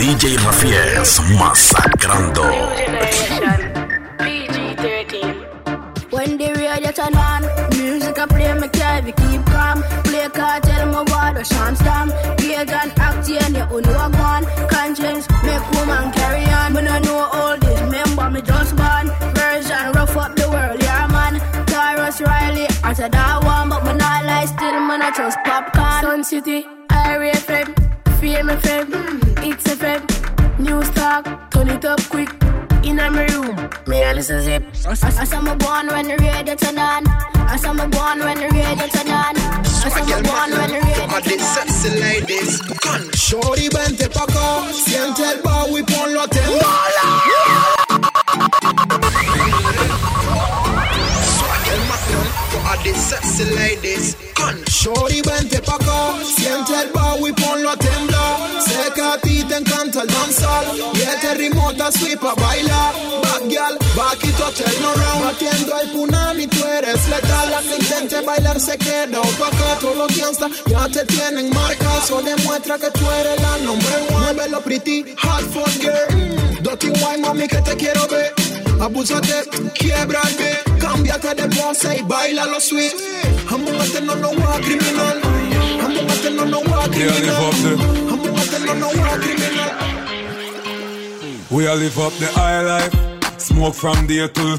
DJ Rafies masacrando. When the radio turn on, music I play me carry keep calm. Play cartel my water sham stam. Gauge and act and you only walk one. Conscience make woman carry on. When I know all this, remember me just born. Version rough up the world, yeah man. Tyrus Riley, I said that one, but me not lie still, man I trust popcorn. Sun City, I FM, Fame FM, FM. Talk, turn it up quick. In my room, me a listen zip. I, I saw me born when the radio turn on. I saw me born when the radio turn on. I saw me born when the radio All these sexy ladies, con Shorty vente pa' acá, siente el ponlo a Swag el for all these sexy ladies, con Shorty vente pa' acá, siente el y ponlo a temblar. Danzar, y este ritmo te sweep a bailar. Bad girl, back it up, turn around. Batiendo el punani, tú eres letal. Intente bailar se queda opaca. Todos los gangsters ya te tienen marca. Eso demuestra que tú eres la number one. Muévelo pretty, hot fun girl. Dirty wine, mami, que te quiero ver. Abúsate, quiebrate, cámbiate de pose y baila lo sweet. Vamos a hacernos no a criminal. Vamos a hacernos no a criminal. Vamos a hacernos no a criminal. We all live up the high life. Smoke from day till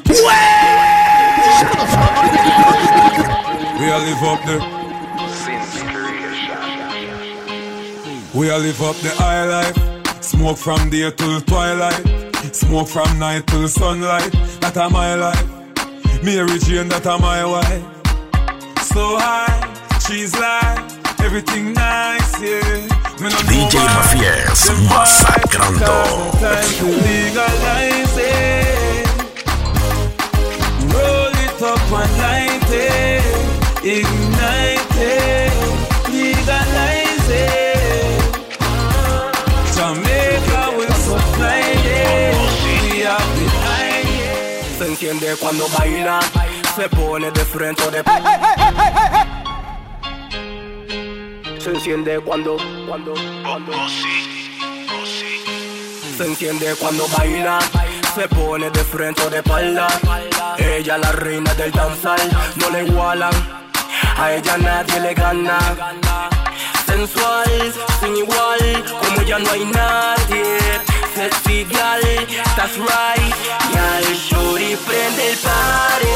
We all live up the We all live up the high life. Smoke from day till twilight. Smoke from night till sunlight. That a my life. Mary Jane, that a my wife. So high, she's like everything nice, yeah. DJ Rafies masacrando. legalize it. Roll it up and light it, ignite it, legalize it. Jamaica will supply it. We are behind it. Se entiende cuando baila, se pone de frente o de Se enciende cuando, cuando, cuando. Se enciende cuando baila, se pone de frente o de espalda. Ella la reina del danzal, no le igualan, a ella nadie le gana. Sensual, sin igual, como ella no hay nadie. Sexy girl, that's right. Girl, shorty prende el party.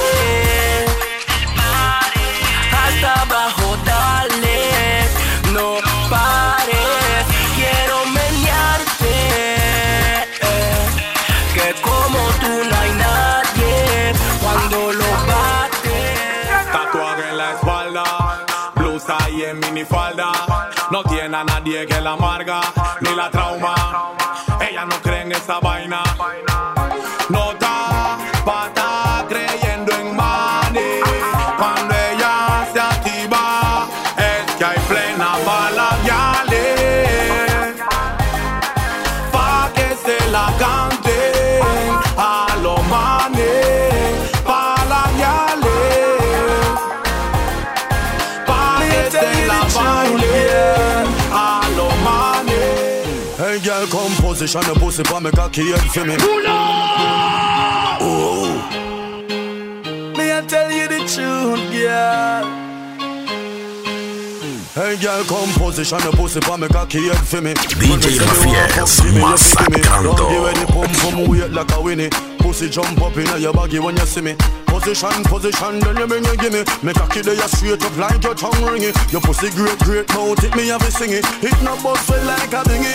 Hasta abajo, dale, no pares. Quiero menearte, eh, que como tú no hay nadie cuando lo bates. Tatuaje en la espalda, blusa y en minifalda. No tiene a nadie que la amarga, ni la trauma. Ella no cree en esa vaina. No position your pussy for me cocky head for me. Oh. oh. Me I tell you the truth, girl. Hey girl, come position your pussy for me cocky head for me. DJ Rafies masacrando. Don't give any pump from weight like a winnie. Pussy jump up in your baggy when you see me. Position, position, then you bring you gimme. Me cocky there you straight up like your tongue ringy. Your pussy great, great mouth, it me have it sing it. It no bust like a bingy.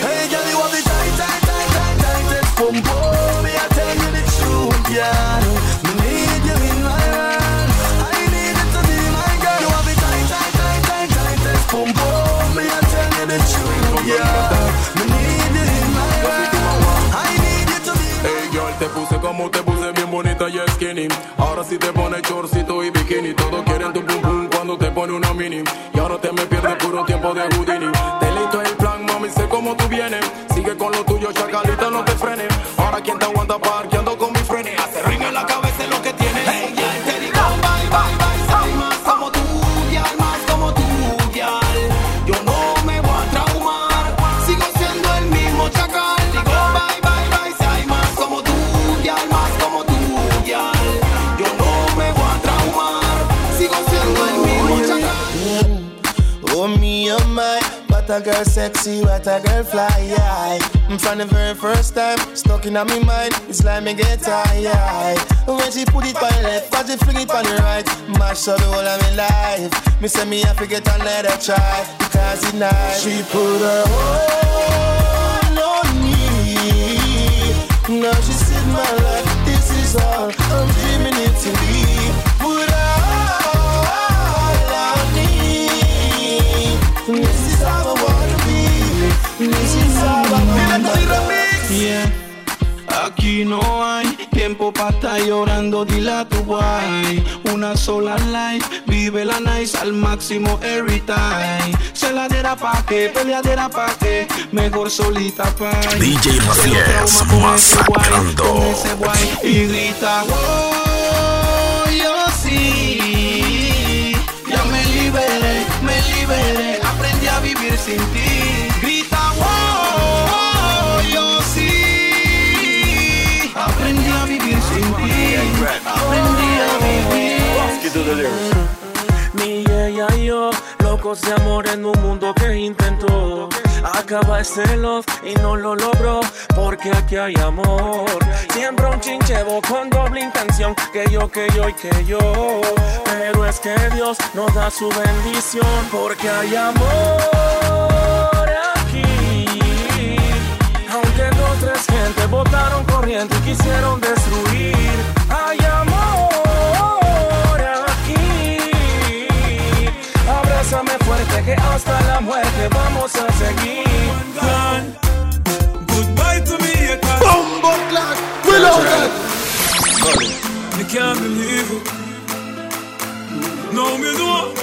Te puse bien bonita y skinny. Ahora sí te pone chorcito y bikini. Todos quieren tu pum pum cuando te pone una mini. Y ahora te me pierdes puro tiempo de Houdini. Te listo el plan, mami, sé cómo tú vienes. Sigue con lo tuyo, chacalita, no te girl sexy, what a girl fly, yeah. From the very first time, stuck in my mind, it's like me get tired. When she put it on the left, but she fling it on the right, mash up the whole of my life. Me say me have to get her try, because it's nice. She put her hold on me. Now she said my life, this is all I'm Aquí no hay tiempo para estar llorando, dile a tu guay. Una sola life, vive la nice al máximo every time. Celadera pa' que, peleadera pa' que, mejor solita pa' DJ Rafies masacrando. Con ese guay y grita, oh, yo sí. Ya me liberé, me liberé, aprendí a vivir sin ti. Vivir. Mi ella y yo, locos de amor en un mundo que intentó acabar este love y no lo logró porque aquí hay amor. Siempre un chinchevo con doble intención que yo, que yo y que yo. Pero es que Dios nos da su bendición porque hay amor aquí. Aunque dos, tres gente votaron corriente y quisieron destruir. Fuerte que hasta la muerte vamos a seguir. Goodbye to me, haters. Bumbo class, reloaded. Me can't believe it. No, me know.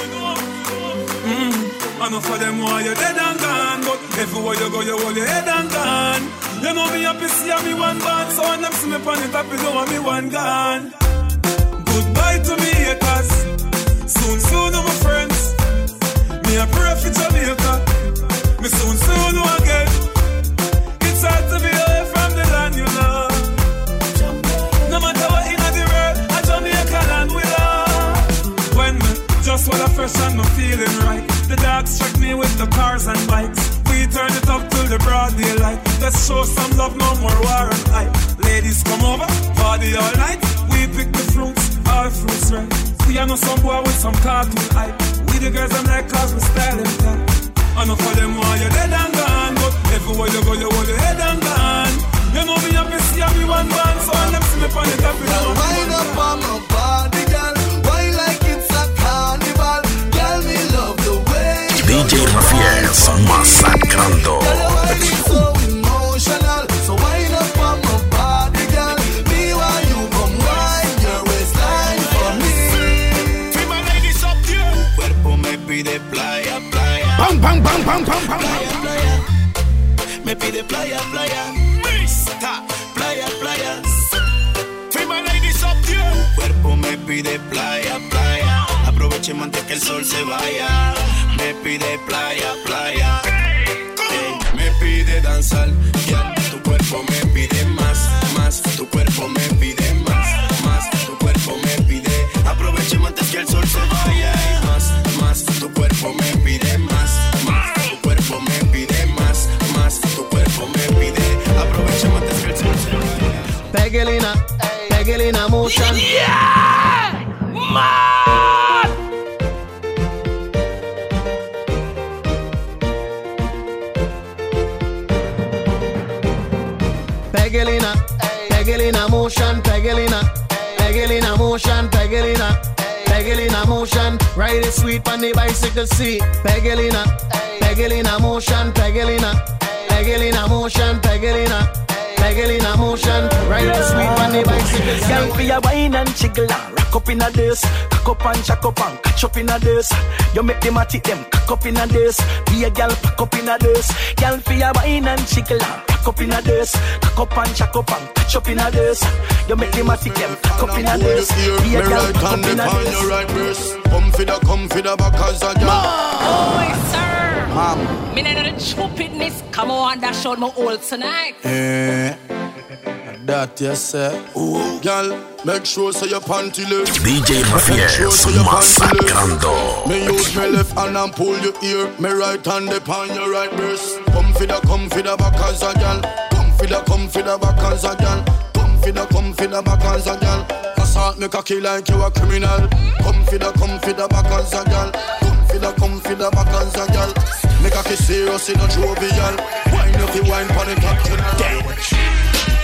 Mm. Enough of them why you dead and gone, but everywhere you go, you hold your head and gone. You know me happy see me one band, so when them see me on it, happy know me one gone. Goodbye to me haters. Soon, soon, my friends. Me a pray for Jamaica. Me soon, soon again. It's hard to be away from the land, you know. No matter what in the world, a Jamaica land we love. When me just while I fresh and me feeling right, the dogs check me with the cars and bikes. We turn it up till the broad daylight. Let's show some love, no more war and hype. Ladies come over, party all night. We pick the fruits, all fruits right. We are no some boy with some cartoon hype. We the girls I'm like cause we style them tight. Enough of them why you dead and gone, but everywhere you go you hold your head and gone. You know me happy see me one band, so when them see me on it happy know me Wind up on my body, girl. Why like it's a carnival? Girl, me love the way. you DJ Rafies masacrando. Girl, your Bang, bang, bang, bang, bang, bang. Playa, playa. Me pide playa, playa. Mista. Playa, playa. Cuerpo me pide playa, playa. Aprovechemos antes que el sol se vaya. Me pide playa, playa. Me pide danzar. Tu cuerpo me pide más, más. Tu cuerpo me pide más, más. Tu cuerpo me pide. Aprovechemos antes que el sol se vaya. Más, más. Tu cuerpo me pide más. Peggle in a, hey. peggle in a motion. Yeah! Man! Peggle in a, hey. peggle in a motion, peggle in a, hey. peggle in a motion, peggle in a, peggle in a motion. Ride it sweet on the bicycle seat. Peggle in a, peggle in a motion, peggle in a, peggle in a motion, peggle in a. Pegelina. Pegelina motion, ride it sweet on the bicycle seat. Girl, for your wine spin and jiggle and rock up in a this. Cock up and jack up and catch up in a this. You make them at them cock up in a this. Be a gal pack up in a this. Gal for your wine and jiggle and rock up in a this. Cock up and jack up and catch up in a this. You make them at them cock up in a this. Be a gal pack up in a this. Your right wrist. Come for the come for the back as a gal. Oh, sir. Mom. Me know the stupidness. Come on, that showed my old tonight. Eh. That yes, sir. Ooh, girl. Make sure say your panty left. DJ Rafiel Make sure say. Me use me left hand and pull your ear. Me right hand upon your right breast. Come for the, come for the back as a gal. Come for the, come for the back as a gal. Come for the, come for the back as a gal. Assault me cocky like you a criminal. Come for the, come for the back as a gal. Come for the, come for the back as a gal. Me cocky serious, it not jovial. Wine if you wine pon the top channel.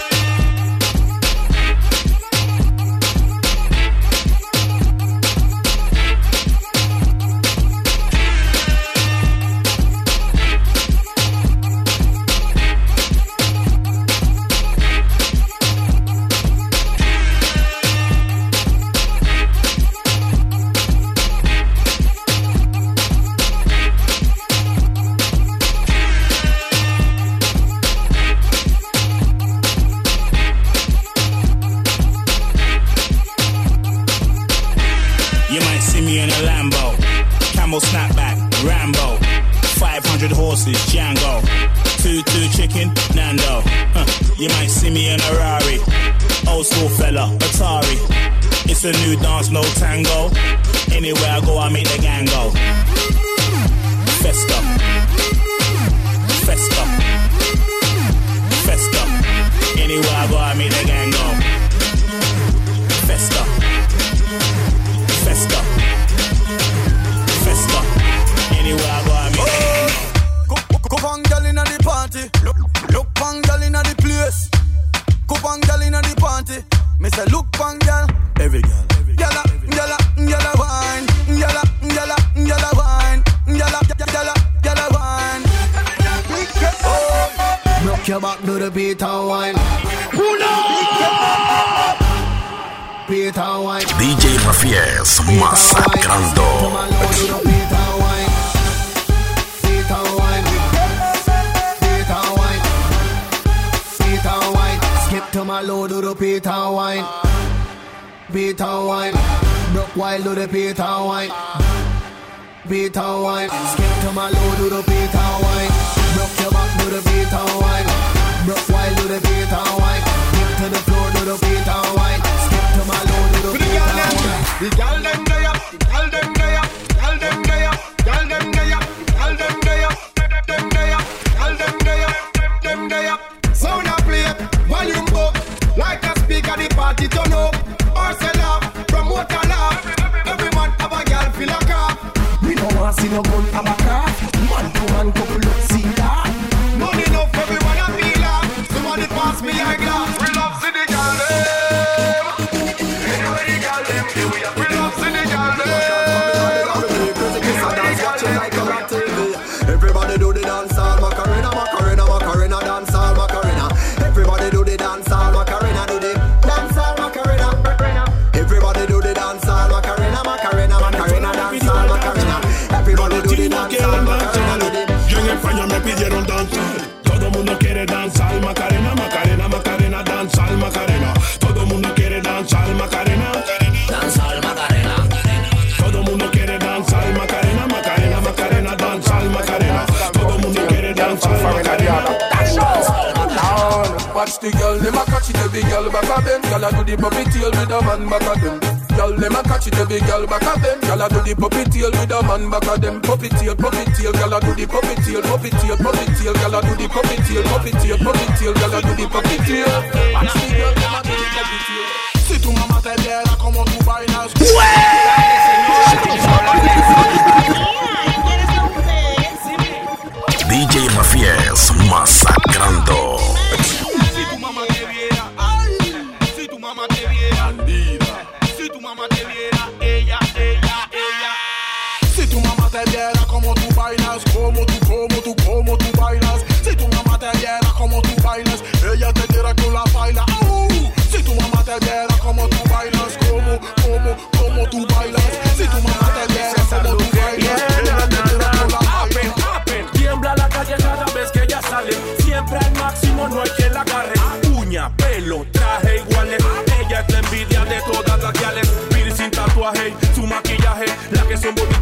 catch the girl, them a catch it every girl back a bend. Girl a do the puppy tail with a man back a them. Girl them a catch it every girl back a bend. Girl a do the puppy tail with a man back a them. Puppy tail, puppy tail, girl a do the puppy tail, puppy tail, puppy tail, girl a do the puppy tail, puppy tail, puppy tail, girl a do the puppy tail. Watch the girl, them a do the puppy tail. Si tu mamá te viera como tú bailas. ¡Wey!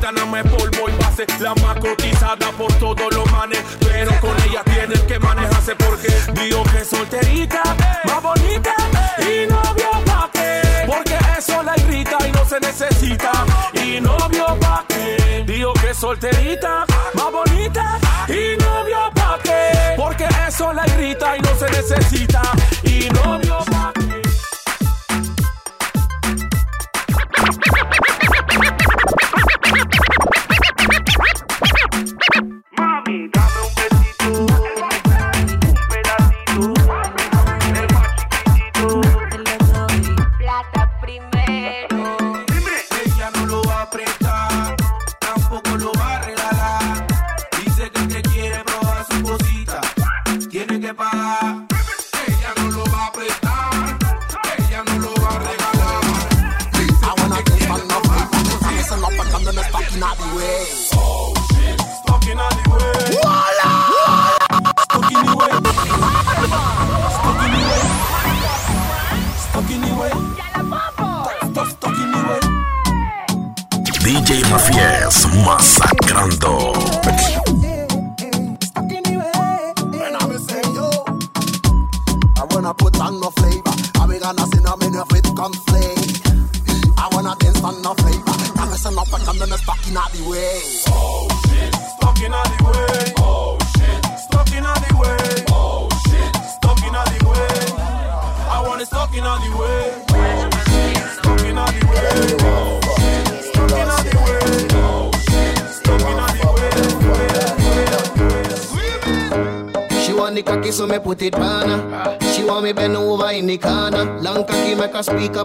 Guantánamo es polvo y base, la más cotizada por todos los manes. Pero con ella tienes que manejarse porque digo que es solterita, más bonita y novio pa' qué. Porque eso la irrita y no se necesita. Y novio pa' qué. Digo que solterita, más bonita y novio pa' qué. Porque eso la irrita y no se necesita. Y novio pa' qué.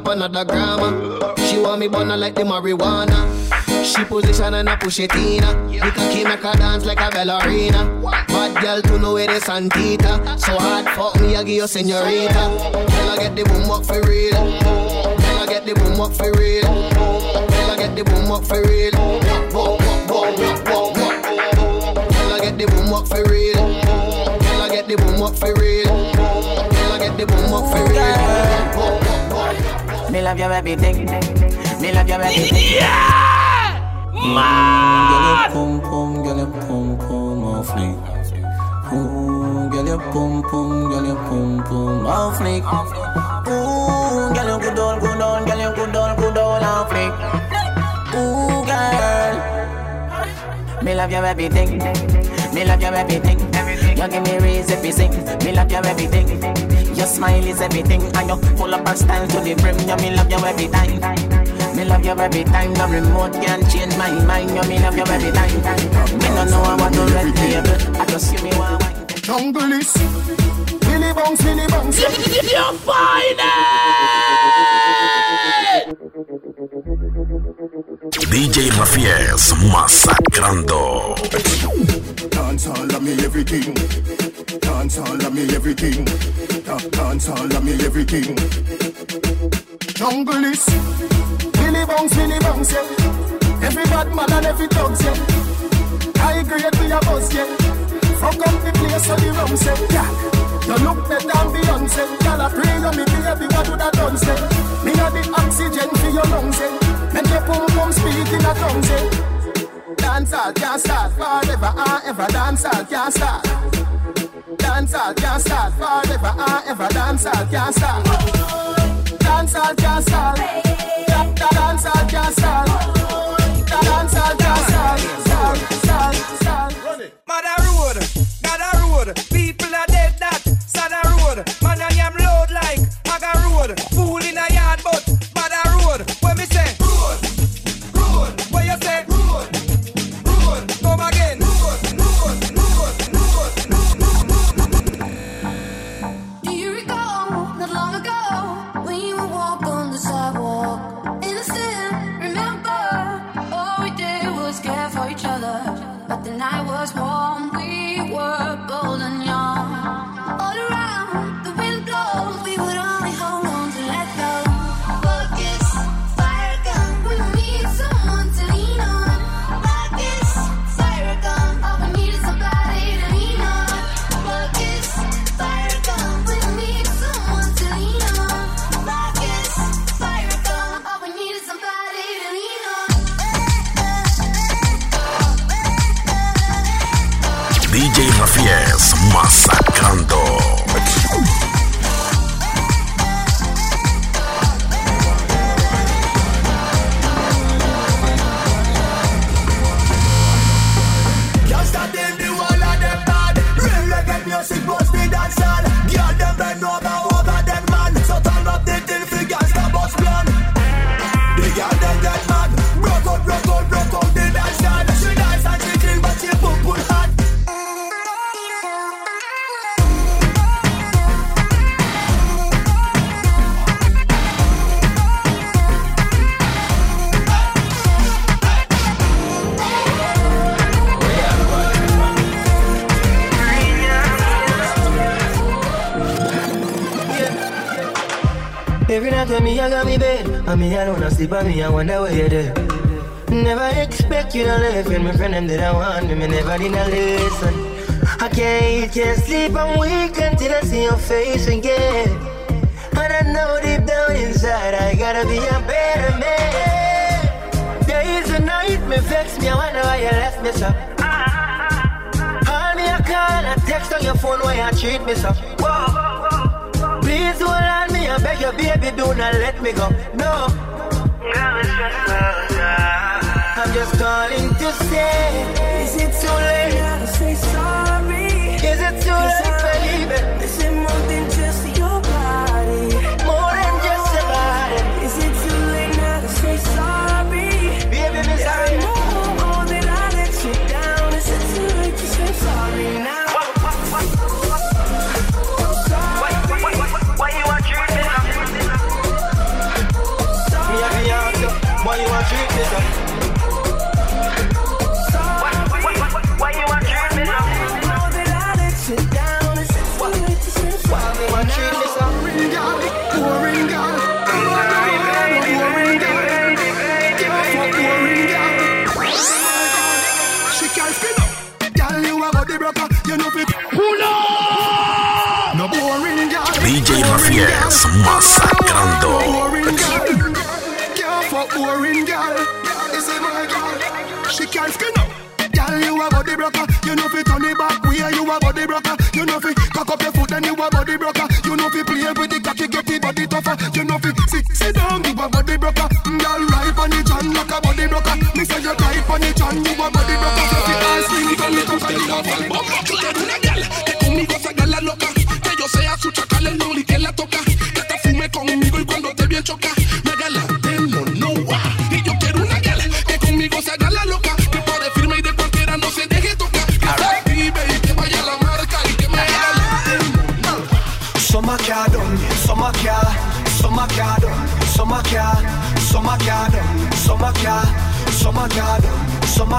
Another grammar. She want me burner like the marijuana. She position and I push it in her. The cocky make her dance like a ballerina. Bad girl to know where the Santita. So hard fuck me, I give you senorita. Girl, I get the boom up for real. Girl, I get the boom up for real. Girl, I get the boom up for real. Whoa, whoa, whoa, whoa, whoa, whoa. Girl, I get the boom up for real. Girl, I get the boom up for real. Girl, I get the boom up for real. Me love your everything. Me love your everything. Yeah! Girl, your pum pum, girl, your pum pum off fleek. Ooh, girl, your pum pum, girl, your pum pum off fleek. Ooh, girl, you good all, good all, girl, you good all, good all off fleek. Ooh, girl, me love your everything. Me love your everything. You give me reason to sing. Me love you everything. Your smile is everything, and you pull up a style to the brim. You me love you every time. Me love you every time. No remote can change my mind. You me love you every time. Me no know I want to red table. I just see me one wine. Jungle is Billy Bounce, Billy Bounce. You're fine! DJ Mafies masacrando. Dance all of me everything. Dance all of me everything. Dance all of me everything. Jungle is Billy Bounce, Billy Bounce, yeah. Every bad man and every dogs, yeah. High grade we a buzz, yeah. Fuck up the place so the rum yeah. You look better than Beyonce. Girl, I pray you me baby, what would I done say? The oxygen for your lungs, yeah. Make your pum pum speak in a tongue, yeah. Dance all can't start forever and ever. Dance all can't start. Dance all can't start forever and ever. Dance all can't can't start. Da- da- Dance all can't can't start. Mother road, Gather road, people I got me bed, and me alone I sleep, and me I wonder where you're there. Never expect you to live, and my friend them did I want me, me never did not listen. I can't eat, can't sleep, I'm weak until I see your face again. And I know deep down inside I gotta be a better man. Days and night me vex me, I wonder why you left me so. Call me a call, a text on your phone why you treat me so. Me, I beg you, baby, do not let me go. No. I'm just calling to say, masacrando.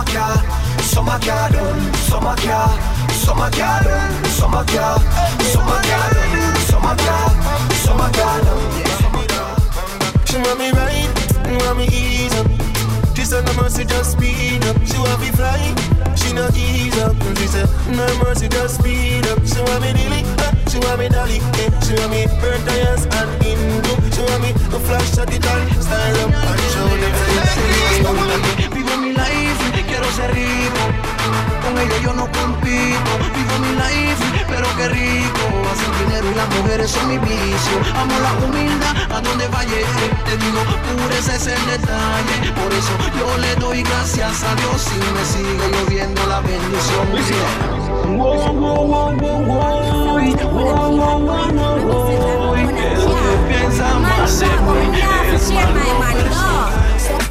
Summer car done, summer car, summer car done. She want me right, want me ease up. She said no mercy, just speed up. She want me fly, she not ease up. She said no mercy, just speed up. She want me dilly, uh, she want me dolly. Eh. She want me burn tires and Indo. She want me to flash at it and style up and show them. say, Vivo mi rico. Con ella yo no compito. Vivo mi life, pero qué rico. Hacer dinero y las mujeres son mi vicio. Amo la humildad a donde vaya. Te digo, pureza es el detalle. Por eso yo le doy gracias a Dios y me sigue lloviendo la bendición. Wow, wow, wow, wow, wow. Wow, wow, wow, wow, wow. ¿Qué es lo que piensa más de mí?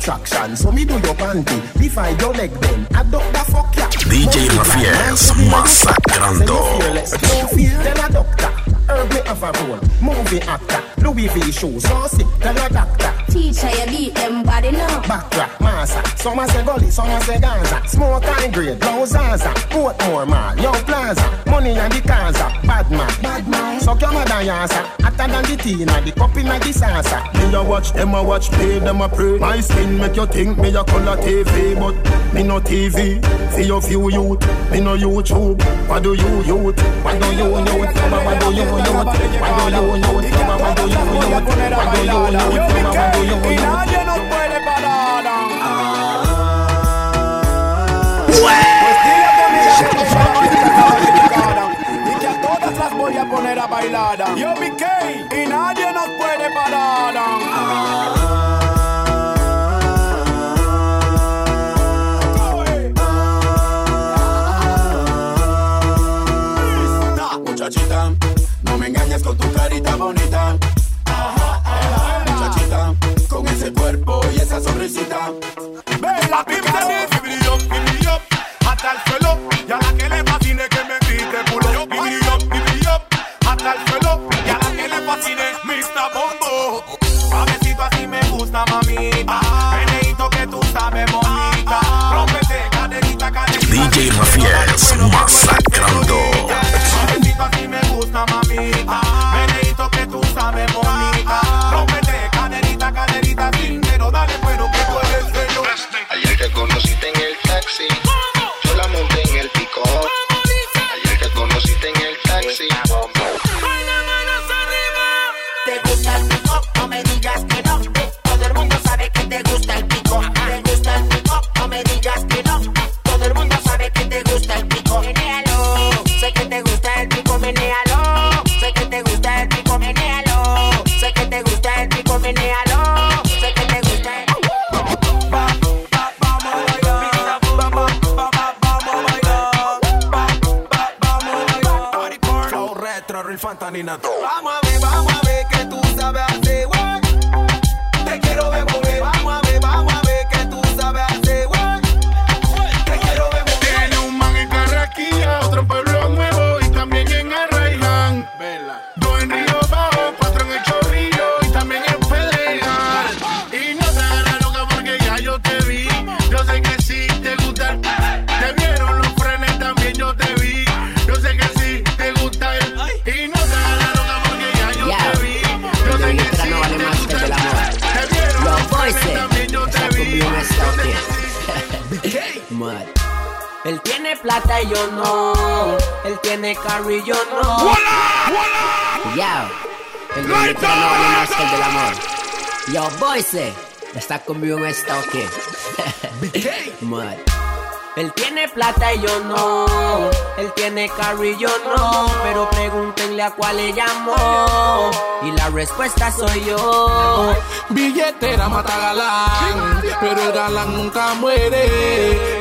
Es malo, Subtraction, so me do your panty. Divide your leg then, adopt the fuck ya. DJ Rafies masacrando. Don't feel tell a doctor. Herb me have a role. Movie actor. Louis V shoes. So sick, tell a doctor. Teacher, you beat them body now. Backtrack, massa. Some a say gully, some a say Gaza. Smoke high grade, blow Zaza. Portmore mall, young plaza. Money and the Kaza. Bad man, bad man. So come a dancer. Hotter than the Tina, the cup in the salsa. Me a watch them a watch play them a pray. My skin make you think me a color TV, but me no TV. For your few youth, me no YouTube. What do you youth? What do you youth? What do you youth? Youth? What do you youth? What do you youth? What do you youth? nadie nos puede parar. Pues dile a tu amiga que a y que a todas las voy a poner a bailar. Yo BK y nadie nos puede parar. Carita bonita. Muchachita, con ese cuerpo y esa sonrisita. Ven, la pimpa hasta el suelo. Y a la que le fascine que me grite pulo. Up, hasta el suelo. Y a la que le fascine Mr. Bombo. Suavecito así me gusta, mamita. Meneito que tú sabes, bonita. Rómpete, caderita, caderita. DJ Rafies masacrando. Boyse. Está conmigo en esta ok. Mad. Él tiene plata y yo no. Él tiene carro y yo no. Pero pregúntenle a cuál le llamó. Y la respuesta soy yo. Billetera mata galán, pero el galán nunca muere.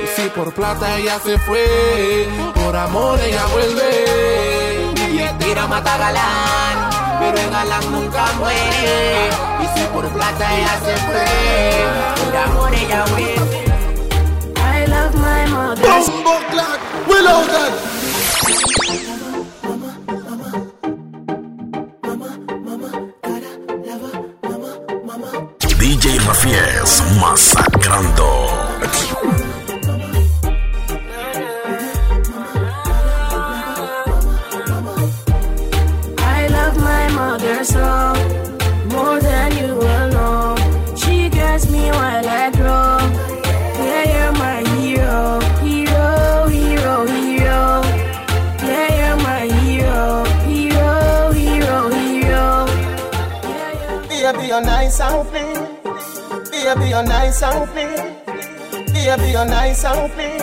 Y si por plata ella se fue, por amor ella vuelve. Billetera mata galán, pero el galán nunca muere. Y si por plata ella se fue, por amor ella vuelve. I love my mother. Bumbo willow that. DJ Rafies masacrando. You're nice and clean. Baby, you're nice and clean.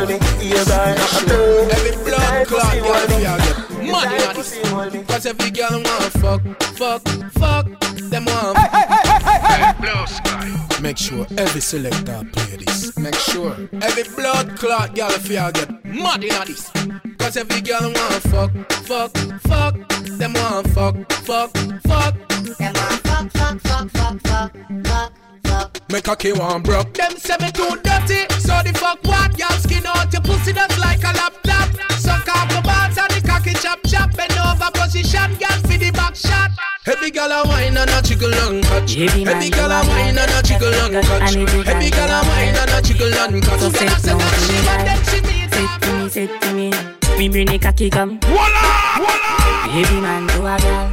Hold me. You got a turn. Every blood clot pussy girl hold me. feel get money on pussy hold Cause every girl want fuck, fuck, fuck. Them want. Make sure every selector play this. Make sure every blood clot girl feel get money on this. Cause every girl want fuck, fuck, fuck. Them want fuck, fuck, fuck. Them want fuck, fuck, fuck, fuck, fuck, fuck. Make a key one broke. Them say me too dirty. So the fuck what? Shot. Heavy girl a wine and a jiggle and catch. Heavy man, Heavy girl a you wine and a jiggle and I catch. need you Heavy girl a wine and a jiggle and catch. So Girl a sit say down that to she me, want them she need Say to me, say to me. Me bring the cocky come. Heavy man to a girl.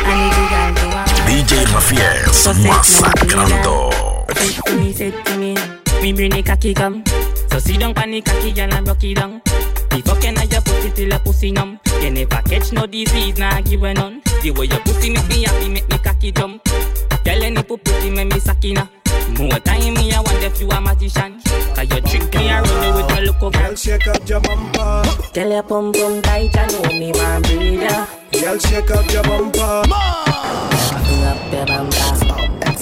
I need the girl to a DJ Rafies masacrando. Say to me, say to me. Me bring the cocky come. So sit down pan the cocky girl and rock it down. The fucking of your pussy till your pussy numb. You never catch no disease, nah give a none. The way your pussy make me happy, make me cocky jump. Tell any pussy make me sakina. More time me I wonder if you a magician. Cause you trick me and run me with your look of Girl, shake up your bumper. Tell your pum pum tight and know me want breathe ya. Girl, shake up your bumper. Bring up your bumper.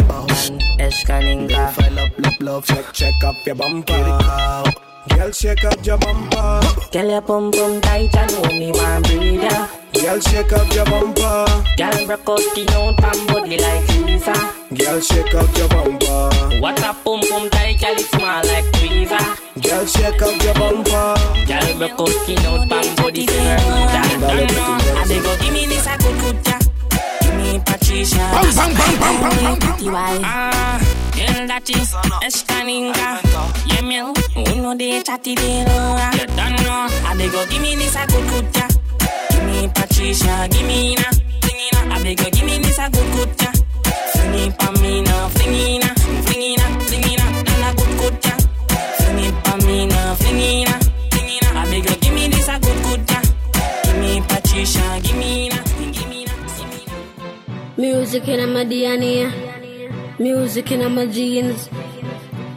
Man, Escaninga. File up, love, love, check, check up your bumper. Girl, shake up your bumper. Tell your pum pum tight and know me want breathe. Girl, shake up your bumper. Girl, broke out the out and body like Lisa. Girl, shake up your bumper. What a pum pum tight, girl, it small like tweezer. Girl, shake up your bumper. Girl, broke out the out and body like Lisa. I dey go give me this a good good ya. Give me Patricia. Bang, bang, bang, bang, bang, bang, bang. Pretty wife. Ah, Girl, that is a staninga. Yeah, man, we know oh, they chatty they know. Ah. You don't know I beg you, give me this a good good. Give me Patricia, give me na. I beg you, give me this a good good ya. Fling it pa me na, fling it na, na, good me na, na. I beg you, give me this a good. Give me Patricia, give me na, give me na. Music in my DNA. Music in my jeans.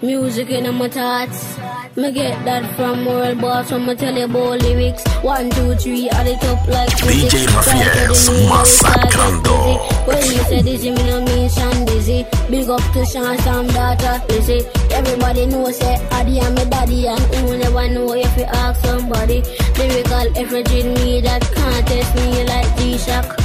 Music in my thoughts. Me get that from world boss when me tell you about lyrics. One, two, three, add it up like. DJ Rafies, masacrando. When you say dizzy, me no mean Sean Dizzy. Big up to Sean Sam daughter, Lizzy. Everybody know say Addy and me daddy and who never know if you ask somebody. Lyrical effigy me that can't test me like G-Shock.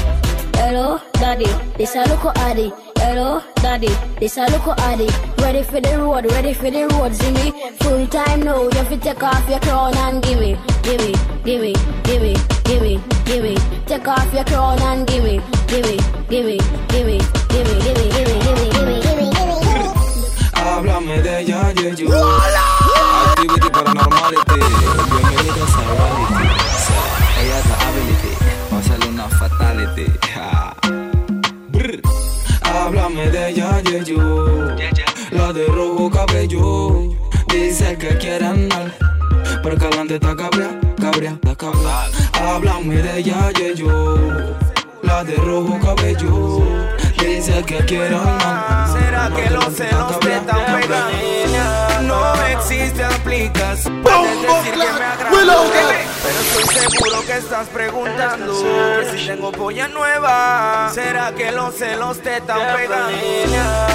Hello, daddy, this a local addy. Hello, daddy, this a local addy. Ready for the road, ready for the road, see. Full time now, you have to take off your crown and give me, give me, give me, give me, give me, give me. Take off your crown and give me, give me, give me, give me, give me, give me, give me, give me, give me, give me. Háblame de ella, de you. La de rojo cabello. Dice que quiere andar. Pero que adelante está cabria, cabria, está cabria. Háblame de ella, yo. La de rojo cabello. Dice que quiere andar. ¿Será que los celos te están pegando? No existe aplicación. Puedes decir que me agrada. Pero estoy seguro que estás preguntando que si tengo polla nueva. ¿Será que los celos te están pegando?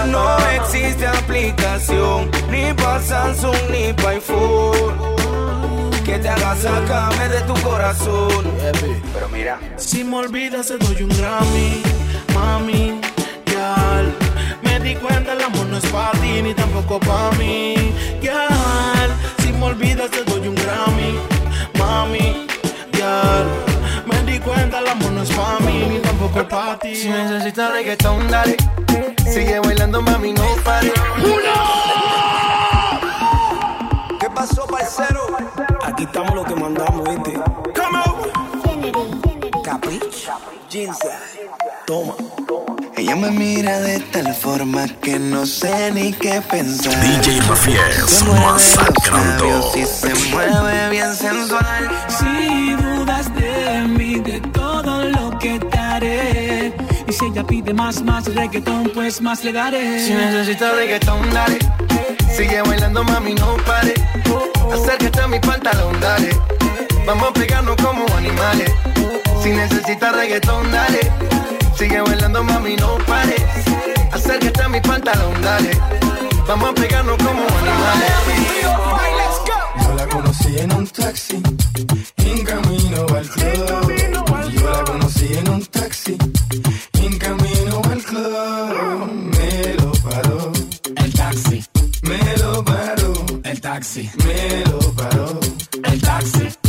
No existe aplicación ni para Samsung ni para iPhone que te haga sacarme de tu corazón. Pero mira, Si me olvidas te doy un Grammy, mami, gal. Me di cuenta el amor no es para ti ni tampoco para mí, gal. Si me olvidas te doy un Grammy, mami, gal. Me di cuenta el amor no es para mí ni tampoco para ti. Si necesitas reggaetón, dale. Sigue bailando, mami, no pare. ¿qué pasó, parcero? Aquí estamos lo que mandamos, ¿viste? Capricho, Ginza. Toma. Ella me mira de tal forma que no sé ni qué pensar. DJ los masacrando. y se mueve bien sensual. Si dudas de mí, de todo lo que te haré. Y si ella pide más, más reggaetón, pues más le daré. Si necesitas reggaetón, dale. Sigue bailando, mami, no pare. Acércate a mi pantalón, dale. Vamos a pegarnos como animales. Si necesitas reggaetón, dale. Sigue bailando, mami, no pare. Acércate a mi pantalón, dale. Vamos a pegarnos como animales. Yo la conocí en un taxi, en camino al club. Yo la conocí en un taxi, en camino al club. Me lo paró, El taxi, me lo paró, el taxi, me lo paró, el taxi.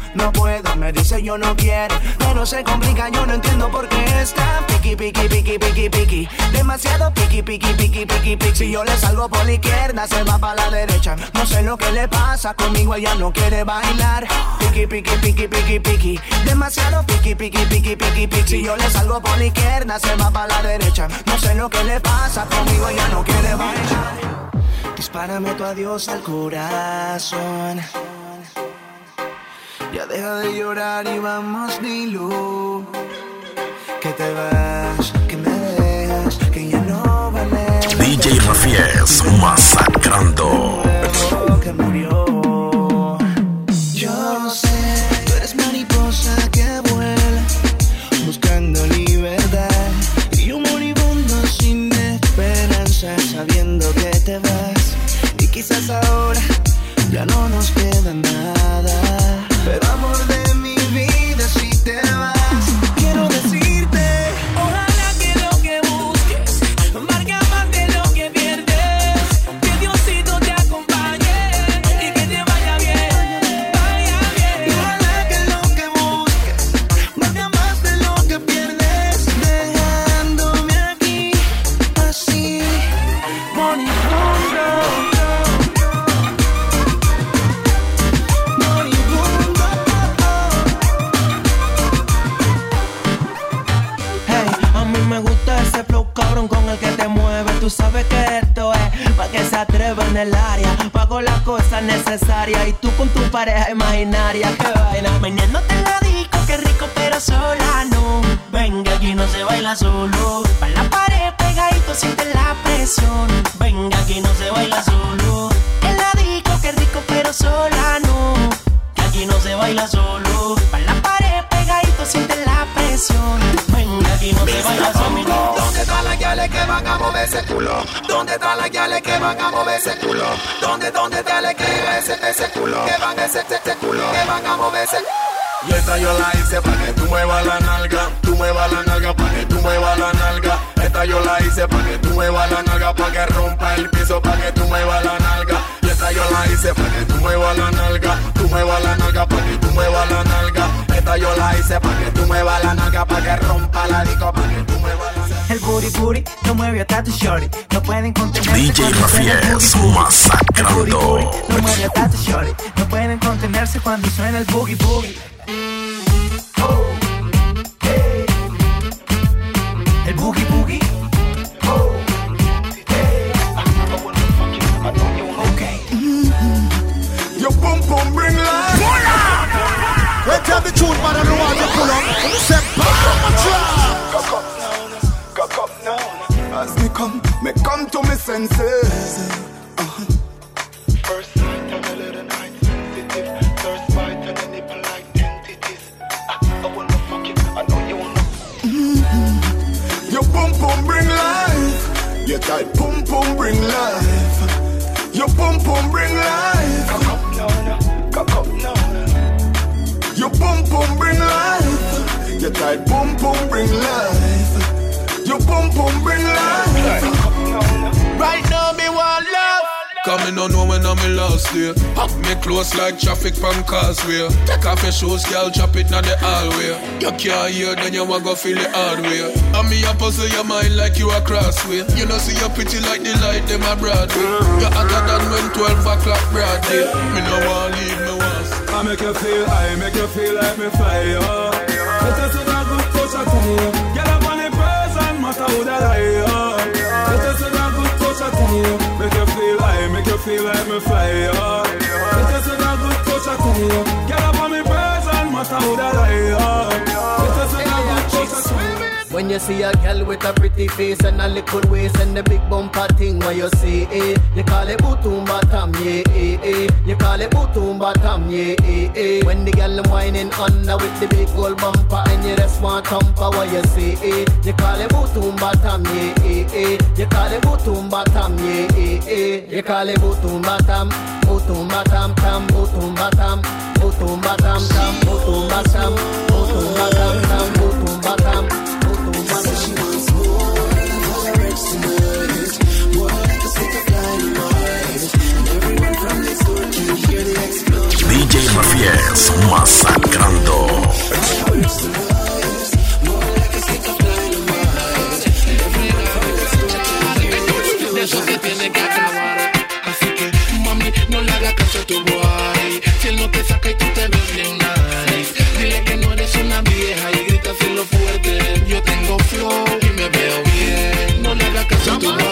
No puedo, me dice yo no quiero, pero se complica, yo no entiendo por qué está piqui, piqui, piqui, piqui, piqui, demasiado piqui, piqui, piqui, piqui, piqui. Si yo le salgo por la izquierda, se va para la derecha. No sé lo que le pasa conmigo, ella no quiere bailar. Piqui, piqui, piqui, piqui, piqui, demasiado piqui, piqui, piqui, piqui, piqui. Si yo le salgo por la izquierda, se va para la derecha. No sé lo que le pasa conmigo, ella no quiere bailar. Dispárame tu adiós al corazón. Ya deja de llorar y vamos, dilo. Que te vas, que me dejas, que ya no vale. DJ Rafies, masacrando. que murió. Yo sé, tú eres mariposa que vuela, buscando libertad. Y yo moribundo sin esperanza, sabiendo que te vas. Y quizás ahora ya no nos queda nada. Pero amor de mi vida, si te vas, quiero decirte. El área. Pago las cosas necesarias y tú con tu pareja imaginaria. Qué vaina. Meneándote en la disco, qué rico, pero sola no. Venga, aquí no se baila solo. Pa' la pared pegadito, siente la presión. Venga, aquí no se baila solo. En la disco, qué rico, pero sola no. Que aquí no se baila solo. Pa' la pared pegadito, siente la presión. Aquí no se baila solo. ¿Dónde están las guiales que van a mover ese culo? ¿Dónde están las guiales que van a mover ese culo? ¿Dónde, dónde están las que ese, ese culo? Que van ese, ese culo, que van a mover ese Y esta yo la hice pa' que tú muevas la nalga, tú muevas la nalga pa' que tú muevas la nalga. Esta yo la hice pa' que tú muevas la nalga, pa' que rompa el piso, pa' que tú muevas la nalga. Y esta yo la hice pa' que tú muevas la nalga, tú muevas la nalga, pa' que tú muevas la nalga. Esta yo la hice pa' que tú muevas la nalga, pa' que rompa la disco, pa' que tú muevas la nalga. El booty booty no mueve a tu shorty. No pueden contenerse. DJ cuando suena el Rafies booty booty. masacrando. El booty booty no mueve a tu shorty. No pueden contenerse cuando suena el boogie boogie. Oh, hey. El boogie boogie. Have the tune, man, and the water pull up. Say, Cock up now, cock up now. As me come, me come to me senses. Tight pum pum bring life. Your pum pum bring life. Right now, me want love. Coming on know when I'm in last day. Have me close like traffic from causeway. Take off your shoes, girl, chop it in the hallway. You can't hear, then you want go feel it hard way. And me a puzzle your mind like you a crossway. You know see you pretty like the light them a Broadway. You hotter than when 12 o'clock broad day. Me no want leave, me want. I make you feel, I make you feel like me fly, feel, I make you feel like me fly, yo. Let us see that good touch I tell you. Get up on the person, matter who that I, yo. When you see a girl with a pretty face and a little waist and the big bumper thing, what you see, eh? You call it bootum bottom, yeah, eh, eh. You call it bootum bottom, yeah, eh, eh. When the girl whining under with the big gold bumper and you just want thumper, what you see, eh? You call it bootum bottom, yeah, eh, eh. You call it bootum bottom, yeah, eh, eh. You call it bootum bottom, bootum bottom, tam, bootum bottom, bootum bottom, tam, bootum bottom, bootum bottom, tam, DJ Rafies masacrando. De eso se tiene que acabar. Así que, mami, no le hagas caso a tu boy. Si él no te saca y tú te ves bien nice. Dile que no eres una vieja y grita lo fuerte. Yo tengo flow y me veo bien. No le hagas caso a tu boy.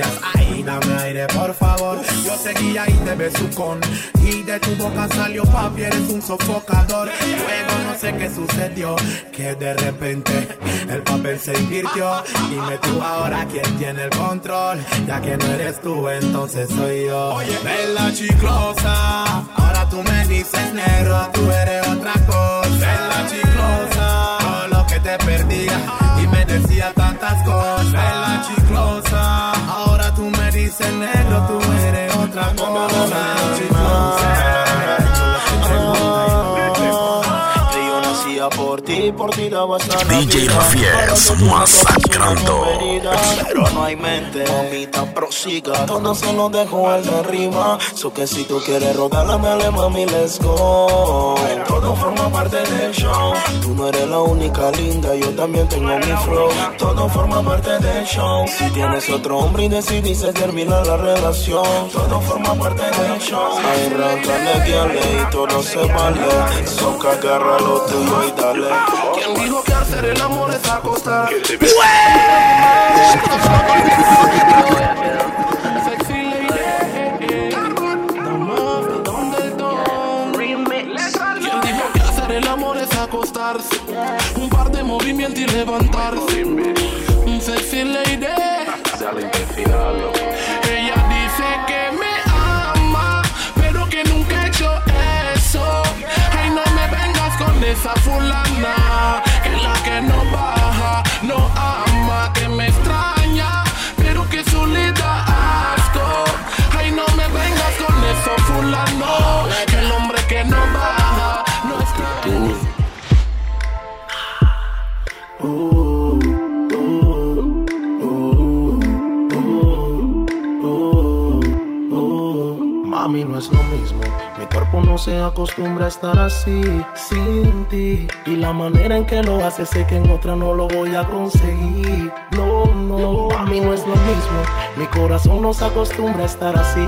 Ay, dame aire, por favor. Yo seguía y te besucón y de tu boca salió papi, eres un sofocador. Luego no sé qué sucedió, que de repente el papel se invirtió. Dime tú ahora quién tiene el control, ya que no eres tú, entonces soy yo. Oye, bella chiclosa, ahora tú me dices negro, tú eres otra cosa. Bella chiclosa, todo lo que te perdía y me decía tantas cosas. Bella chiclosa, dices negro, tú eres otra cosa. Por ti, por ti daba hasta la DJ. Rafiel, masacrando. Pero no hay mente, mamita, prosiga. Todo se lo dejo al de arriba. So que si tú quieres rogarla, dale mami, let's go. Todo forma parte del show. Tú no eres la única linda, yo también tengo mi flow. Todo forma parte del show. Si tienes otro hombre y decidiste terminar la relación, todo forma parte del show. Razones que ale y todo se vale. So que agarra lo tuyo y dale. ¿Quién dijo que hacer el amor es acostar? ¿Quién dijo que hacer el amor es acostarse? Un par de movimientos y levantarse. Vengas con esa fulana, no se acostumbra a estar así, sin ti. Y la manera en que lo hace, sé que en otra no lo voy a conseguir. No, no, mami, no es lo mismo. Mi corazón no se acostumbra a estar así,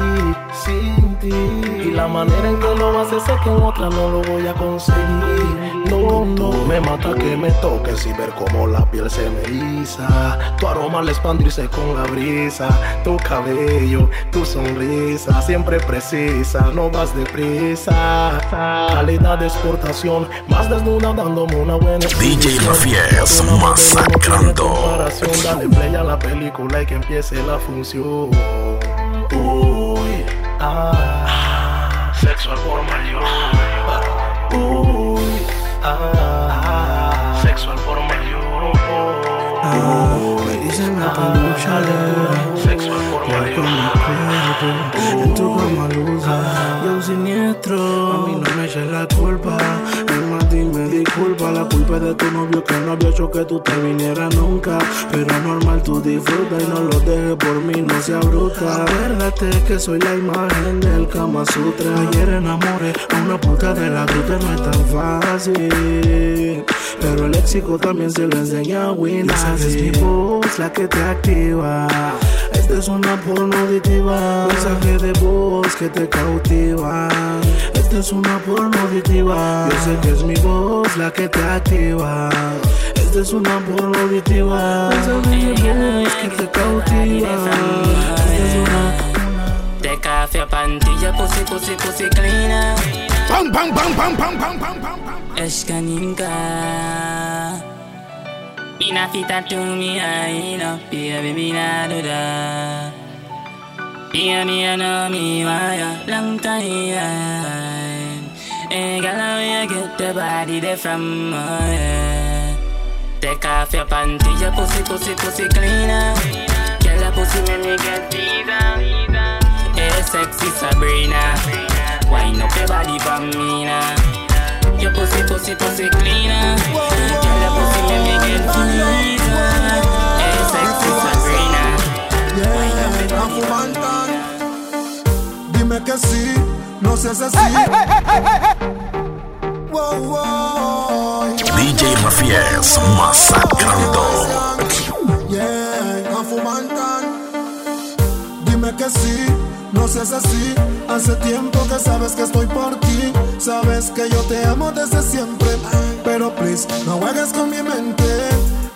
sin ti. Y la manera en que lo hace, sé que en otra no lo voy a conseguir. No, no, me mata que me toques y ver cómo la piel se me eriza. Tu aroma al expandirse con la brisa. Tu cabello, tu sonrisa, siempre precisa, no vas deprisa. Calidad de exportación, más desnuda dándome una buena DJ. Rafies, masacrando. Dale play a la película y que empiece la función. Uy, ah, ah, sexo al por mayor. Me dicen la palucha Sexo al por mayor. En tu cama luza Yo siniestro. A mí no me eches la culpa Es más dime disculpa. La culpa es de tu novio que no había hecho que tú te vinieras nunca. Pero normal tú disfruta y no lo dejes por mí No sea bruta. Acuérdate que soy la imagen del Kama Sutra. Ayer enamoré a una puta de la que no es tan fácil. Pero el léxico también se lo enseña a Winnie. Es mi voz la que te activa esta es una porno auditiva, mensaje de voz que te cautiva. Esta es una porno auditiva, yo sé que es mi voz la que te activa. Esta es una porno auditiva, mensaje de voz que te cautiva. Esta es una off your panty, your pussy, pussy, pussy cleaner. Bang, bang, bang, bang, bang, bang, bang, bang. Eshkaninka. Mina fita to me, I know, baby, me nah do that. Yeah, me I know me why a long time. Hey, girl, how you get the body there from? Oh, yeah. Take off your panty, your pussy, pussy, pussy cleaner. Girl, your pussy make me get teaser. Hey, sexy Sabrina. Wind up your body for me now. Your pussy, pussy, pussy cleaner. Girl, your pussy make me get teaser. Hey, sexy Sabrina. Dime que sí, no seas así. Wow, wow. DJ Rafies, masacrando. Yeah, que sí, no seas así. Hace tiempo que sabes que estoy por ti. Sabes que yo te amo desde siempre. Pero please, no juegues con mi mente.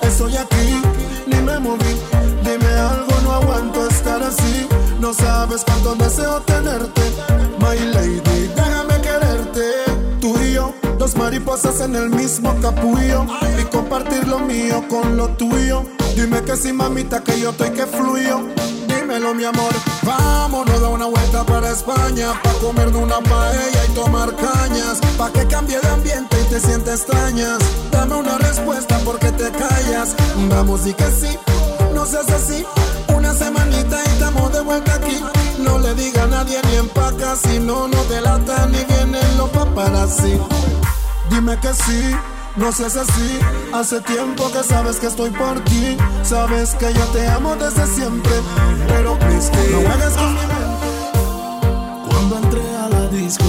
Estoy aquí, ni me moví. Dime algo, no aguanto estar así. No sabes cuánto deseo tenerte. My lady, déjame quererte. Tú y yo, dos mariposas en el mismo capullo. Y compartir lo mío con lo tuyo. Dime que sí, mamita, que yo estoy que fluyo. Vámonos a una vuelta para España. Pa' comer de una paella y tomar cañas. Pa' que cambie de ambiente y te sientes extrañas. Dame una respuesta porque te callas. Vamos, y que sí, no seas así. Una semanita y estamos de vuelta aquí. No le diga a nadie ni empaca. Si no, no delata ni vienen los paparazzi. Dime que sí, no seas así. Hace tiempo que sabes que estoy por ti. Sabes que yo te amo desde siempre. Pero please, no juegues con mi mente. Cuando entré a la disco,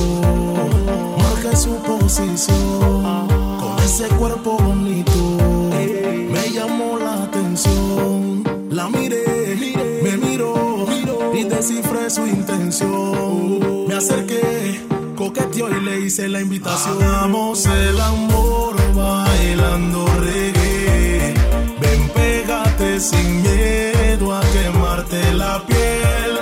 marqué su posición. Con ese cuerpo bonito, me llamó la atención. La miré, me miró y descifré su intención. Me acerqué, coqueteó y le hice la invitación. Hagamos el amor bailando reggae. Ven, pégate sin miedo a quemarte la piel.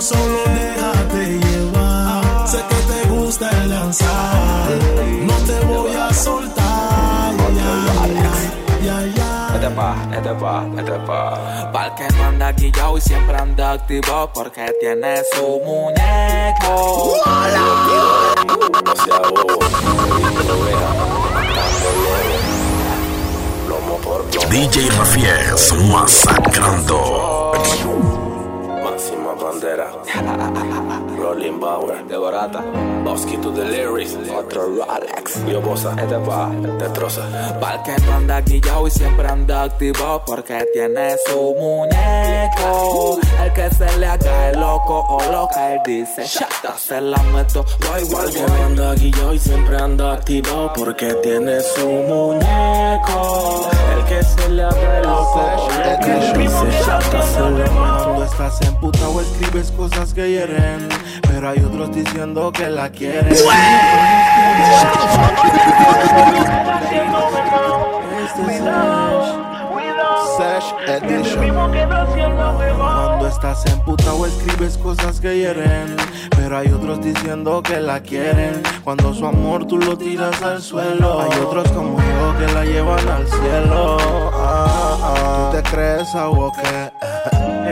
Solo déjate llevar. Sé que te gusta el danzar. No te voy a soltar. Ya. Este pa, este pa, este pa. Pa'l que no anda guillao y siempre anda activo porque tiene su muñeco. DJ Rafies masacrando. Máxima bandera. Rolling Bauer. De barata. Bosky to the lyrics. Otro Rolex. Yo bosa. Este pa. Te troza. Pa'l que no anda guillao y siempre anda activo porque tiene su muñeco. El que se le haga el loco o loca, él dice, chata, se la meto. Da igual Que no anda guillao y siempre anda activo porque tiene su muñeco. El que se le abre el loco o loca, él dice chata, se la meto. Cuando estás emputado escribes cosas que hieren Pero hay otros diciendo que la quieren. Este Cuando estás emputado escribes cosas que hieren Pero hay otros diciendo que la quieren. Cuando su amor tú lo tiras al suelo Hay otros como yo que la llevan al cielo. Ah, ah. ¿Tú te crees agua que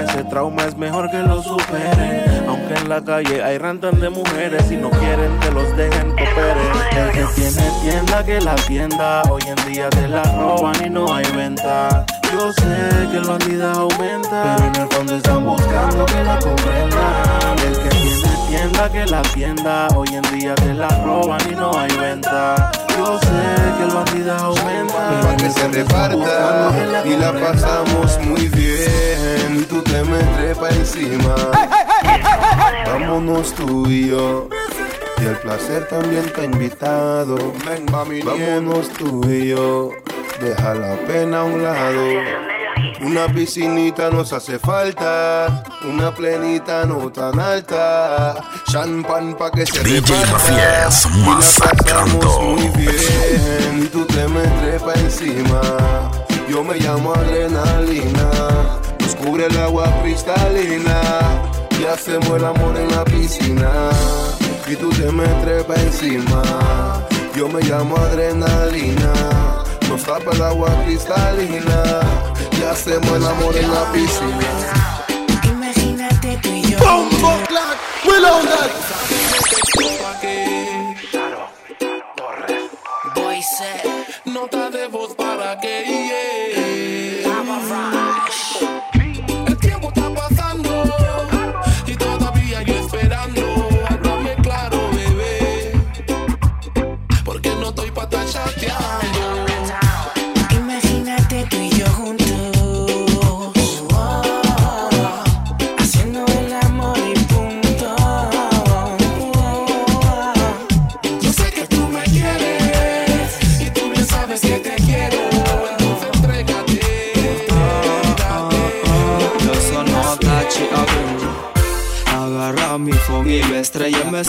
ese trauma es mejor que lo superen Aunque en la calle hay rantan de mujeres Y no quieren que los dejen cooperen El que tiene tienda que la tienda Hoy en día te la roban y no hay venta. Yo sé que la vida aumenta Pero en el fondo están buscando que la comprendan. El que tiene tienda que la tienda Hoy en día te la roban y no hay venta Yo sé que la vida aumenta para que se reparta y la pasamos muy bien. Y tú te me trepa encima. Vámonos tú y yo. Y el placer también te ha invitado. Vámonos tú y yo. Deja la pena a un lado. Una piscinita nos hace falta, una plenita no tan alta. Champán pa' que se DJ. Rafies masacrando. muy bien. Y tú te me trepa encima. Yo me llamo adrenalina. Nos cubre el agua cristalina. Y hacemos el amor en la piscina. Y tú te me trepa encima. Yo me llamo adrenalina. Nos tapa el agua cristalina. Y hacemos el amor en la piscina. Imagínate tú y yo. Bombo clack, Willow that. Boy set. Nota de voz para que Agarra mi phone y lo estrellame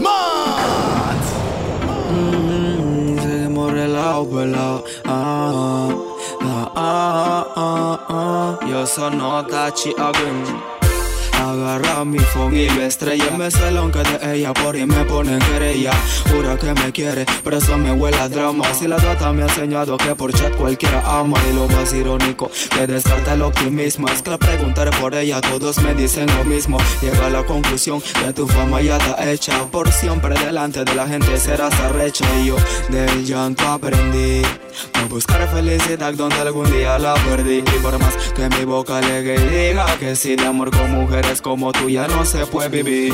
Mm, Seguimos relajo, pelado. Ah, ah, ah, ah, ah. Yo sono Tachi Abu. Agarra mi phone y lo estrella. Me celan que de ella por ahí me ponen querella. Jura que me quiere, pero eso me huele a drama. Si la trata me ha enseñado que por chat cualquiera ama. Y lo más irónico, que descarta el optimismo. Es que al preguntar por ella todos me dicen lo mismo. Llega a la conclusión que tu fama ya está hecha. Por siempre delante de la gente serás arrecha. Y yo del llanto aprendí a buscar felicidad donde algún día la perdí. Y por más que mi boca y diga que si de amor con mujeres como tú ya no se puede vivir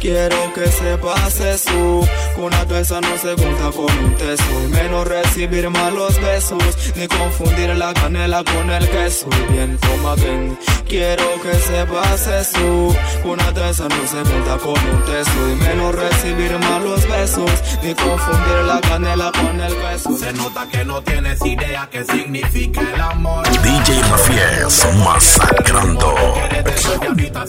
Quiero que sepas eso Que una tuesa no se junta con un teso. Y menos recibir malos besos Ni confundir la canela con el queso. Y bien, toma ven Quiero que sepas eso Que una tuesa no se junta con un teso. Y menos recibir malos besos Ni confundir la canela con el queso. Se nota que no tienes idea qué significa el amor. DJ Rafiel masacrando.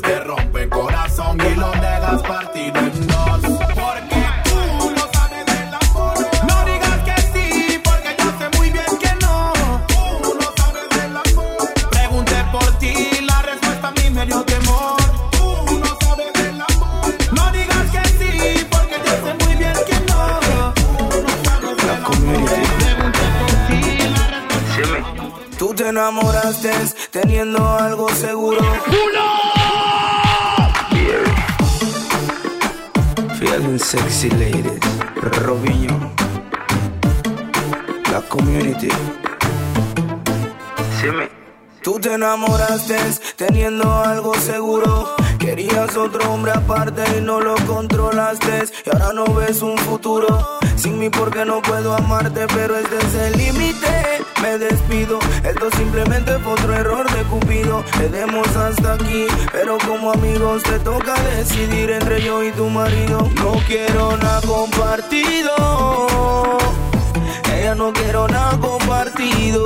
Que rompen corazón y lo dejas partido en dos. Porque tú no sabes del amor. No digas que sí, porque yo sé muy bien que no. Tú no sabes del amor. Pregunté por ti, la respuesta a mí me dio temor. Tú no sabes del amor. No digas que sí, porque yo sé muy bien que no. Tú no sabes del amor. Pregunté por ti, la respuesta Tú te enamoraste teniendo algo seguro. Sexy ladies. Robinho. La community. Tú te enamoraste teniendo algo seguro. Querías otro hombre aparte y no lo controlaste. Y ahora no ves un futuro. Sin mí porque no puedo amarte, pero este es el límite. Me despido. Esto simplemente fue otro error de Cupido. Le demos hasta aquí, pero como amigos te toca decidir entre yo y tu marido. No quiero nada compartido. Ella no quiero nada compartido,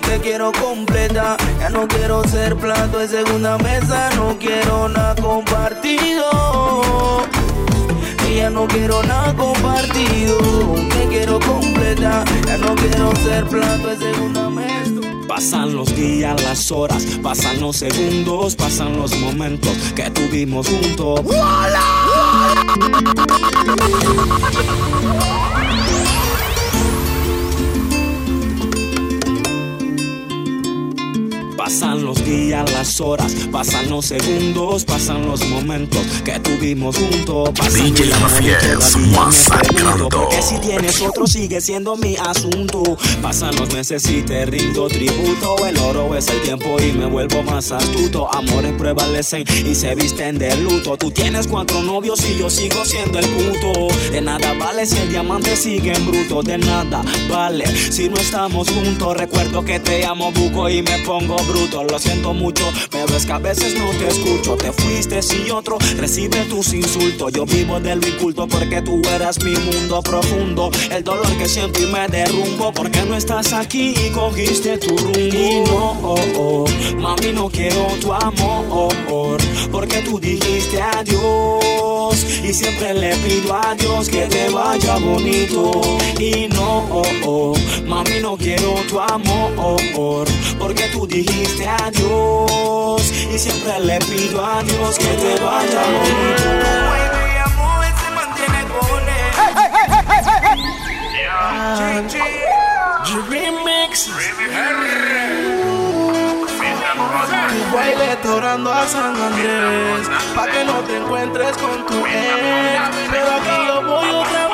te quiero completa. Ya no quiero ser plato de segunda mesa, no quiero nada compartido. Ella no quiero nada compartido, te quiero completa. Ya no quiero ser plato de segunda mesa. Pasan los días, las horas, pasan los segundos, pasan los momentos que tuvimos juntos. Pasan los días, las horas, pasan los segundos, pasan los momentos que tuvimos juntos. Pasan DJ me masacrando. Porque si tienes otro sigue siendo mi asunto. Pasan los meses y te rindo tributo. El oro es el tiempo y me vuelvo más astuto. Amores prevalecen y se visten de luto. Tú tienes cuatro novios y yo sigo siendo el puto. De nada vale si el diamante sigue en bruto. De nada vale si no estamos juntos. Recuerdo que te amo buco y me pongo bruto. Lo siento mucho, pero es que a veces no te escucho. Te fuiste y otro recibe tus insultos. Yo vivo de lo inculto porque tú eras mi mundo profundo. El dolor que y me derrumbo porque no estás aquí y cogiste tu rumbo. Y no, oh, oh, mami, no quiero tu amor porque tú dijiste adiós. Y siempre le pido a Dios que te vaya bonito. Y no, oh, oh, mami, no quiero tu amor porque tú dijiste adiós. Y siempre le pido a Dios que te vaya bonito. Remix. Tu baile torando a San Andrés. Pa' que no te encuentres con tu ex. Pero aquí yo voy otra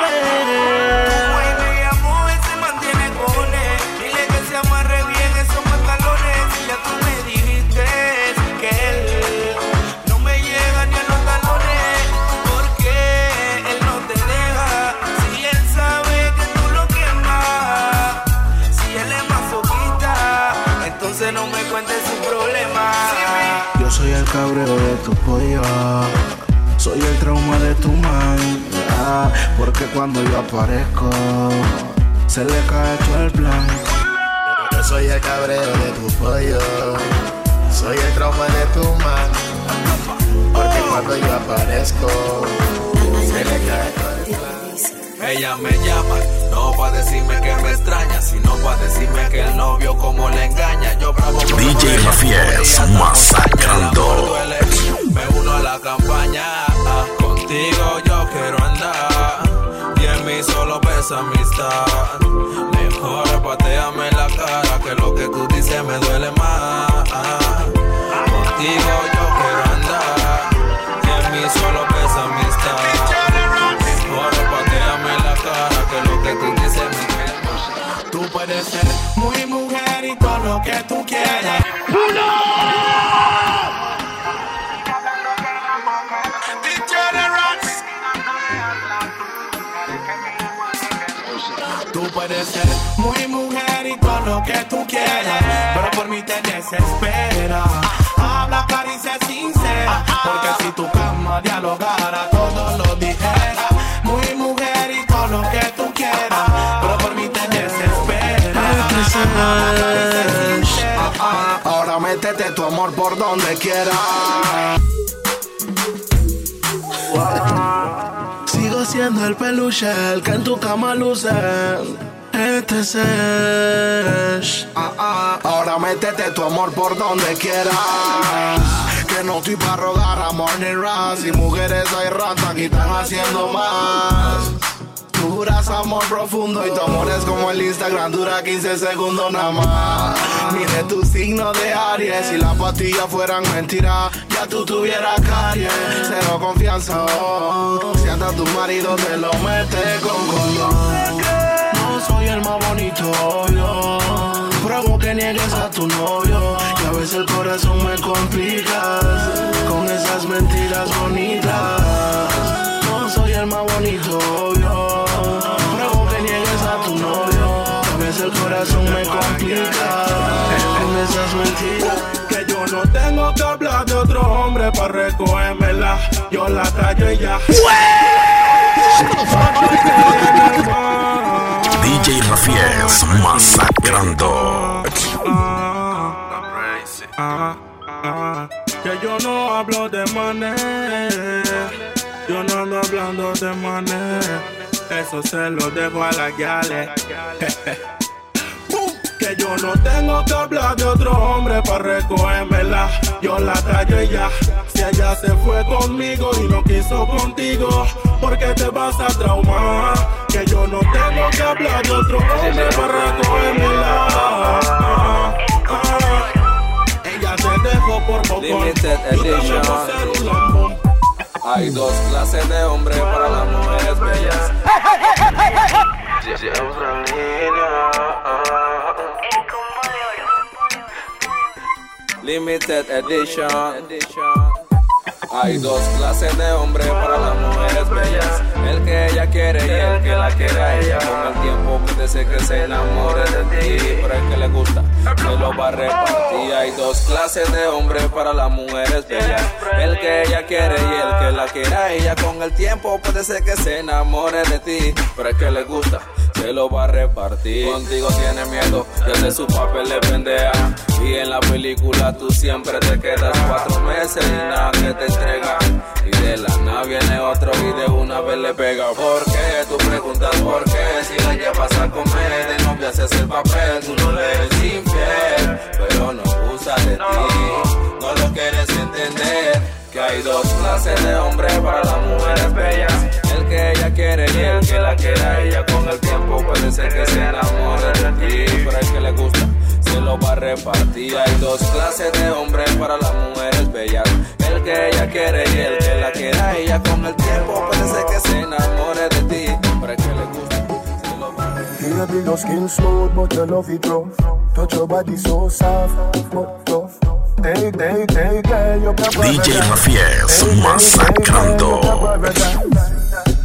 tu man ah, Porque cuando yo aparezco Se le cae todo el plan Yo soy el cabreo de tu pollo. Soy el trauma de tu man. Porque cuando yo aparezco, se le cae todo el plan. Ella me llama, no pa' decirme que me extraña, sino pa' decirme que el novio como le engaña. Yo bravo por DJ Rafiel masacrando. Me uno a la campaña, contigo yo quiero andar. Y en mí solo pesa amistad. Mejor pateame la cara que lo que tú dices me duele más. Contigo yo quiero andar. Y en mí solo pesa amistad. Mejor pateame la cara que lo que tú dices me duele más. Tú puedes ser muy mujer y todo lo que tú quieras ser muy mujer y todo lo que tú quieras, pero por mí te desespera. Habla clara y sé sincera, porque si tu cama dialogara, todo lo dijera. Muy mujer y todo lo que tú quieras, pero por mí te desespera. Ahora métete tu amor por donde quiera. Sigo siendo el peluche, el que en tu cama luce. Este es Ah, ah. Ahora métete tu amor por donde quieras. Que no estoy para rogar amor ni ras. Y mujeres hay ratas que están haciendo más. Tú juras amor profundo y tu amor es como el Instagram, dura 15 segundos nada más. Mire tu signo de Aries, si las pastillas fueran mentiras, ya tú tuvieras caries. Cero confianza, oh. si hasta tu marido te lo mete con condón. No soy el más bonito, yo. Pruebo que niegues a tu novio. Y a veces el corazón me complicas con esas mentiras bonitas. No soy el más bonito, yo. Veces el corazón me complica con esas mentiras. Que yo no tengo que hablar de otro hombre para recogérmela. Yo la callo y ya. DJ Rafies masacrando. Ah, ah, que yo no hablo de manera, yo no ando hablando de manera, eso se lo dejo a la gale. Que yo no tengo que hablar de otro hombre para recogérmela. Yo la y ya. Si ella se fue conmigo y no quiso contigo, porque te vas a traumar. Que yo no tengo que hablar de otro hombre para recogérmela. Ah, ah. Ella te dejó por poco. Limited edition. Hay dos clases de hombres para las mujeres bellas. Limited edition. Hay dos clases de hombres para las mujeres bellas. El que ella quiere y el que la quiere ella. Con el tiempo puede ser que se enamore de ti. Pero el que le gusta, se lo va a repartir. Hay dos clases de hombres para las mujeres bellas. El que ella quiere y el que la quiere ella. Con el tiempo puede ser que se enamore de ti. Pero el que le gusta, se lo va a repartir. Contigo tiene miedo, desde su papel le pendeja. Y en la película tú siempre te quedas cuatro meses y nada que te entrega. Y de la nada viene otro y de una vez le pega. ¿Por qué? Tú preguntas por qué. Si la llevas a comer, de novia haces el papel. Tú no le eres infiel, pero no usa de ti. No lo quieres entender. Que hay dos clases de hombres para las mujeres bellas. El que ella quiere y el que la quiere a ella. Con el tiempo puede ser que se enamore de ti. Pero el que le gusta se lo va a repartir. Hay dos clases de hombres para las mujeres bellas. El que ella quiere y el que la quiere a ella. Con el tiempo puede ser que se enamore de ti. Pero el que le gusta se lo va a repartir. Baby, your skin smooth, but your love it rough. Touch your body so soft, but tough. Girl, you can DJ Rafies masacrando.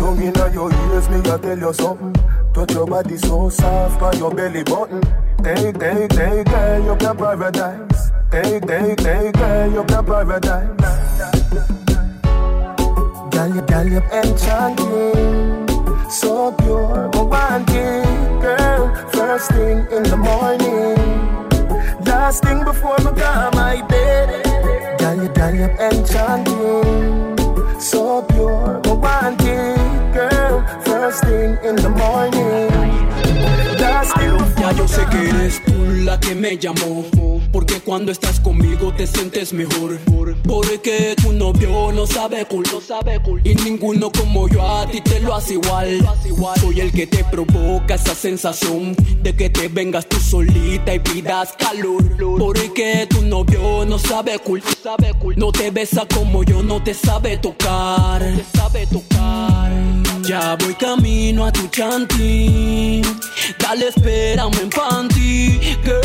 Tongue inna your ears, me a tell you something. Touch your body so soft, on your belly button. Take, take, take, girl, you can paradise. Take, take, take, girl, you can paradise. Girl, you, girl, you enchanting. So pure, want girl. First thing in the morning. Last thing before I go my bed. Girl, you, girl, you enchanting. So pure, but First thing in the morning. Ya yo sé que eres tú la que me llamó Porque cuando estás conmigo te sientes mejor Porque tu novio no sabe cool, no sabe cool Y ninguno como yo a ti te lo hace igual. Soy el que te provoca esa sensación De que te vengas tú solita y pidas calor Porque tu novio no sabe cool, no No te besa como yo, no te sabe tocar Te sabe tocar ya voy camino a tu chanti Dale, espérame en panty Girl,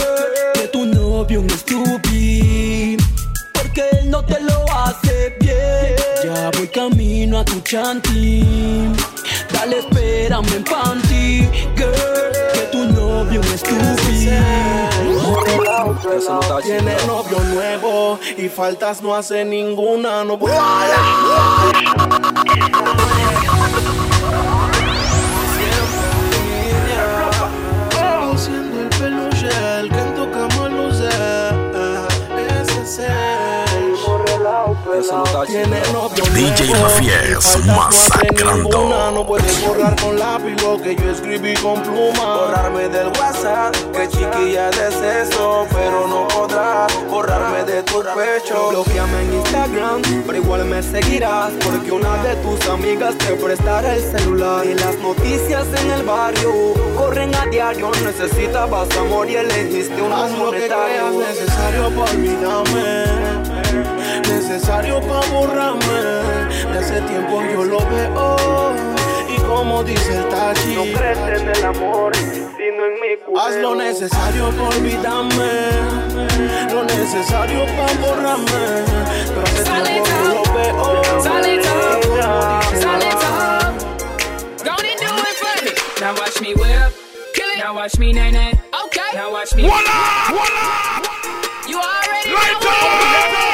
que tu novio un estúpido Porque él no te lo hace bien Ya voy camino a tu chanti Dale, espérame en panty Girl, que estúpida. Tiene novio nuevo y faltas no hace ninguna. No puedo. Tiene novio DJ hace masacrando. ninguna. No puedes borrar con lápiz lo que yo escribí con pluma. Borrarme del WhatsApp, que chiquilla de eso, pero no podrás borrarme de tu pecho. Bloqueame en Instagram, pero igual me seguirás, porque una de tus amigas te prestará el celular. Y las noticias en el barrio corren a diario, necesitabas amor y elegiste un Haz lo que creas necesario para olvidarme. Necesario para borrarme De ese tiempo yo lo veo Y como dice el Tachi No crees en el amor Sino en mi Haz lo necesario para olvidarme Lo necesario para borrarme Pero ese tiempo yo lo veo Solito. Go on and do it for me. Now watch me whip. Kill it. Now watch me nae nae. Okay. Now watch me. Voila, voila. You already Light know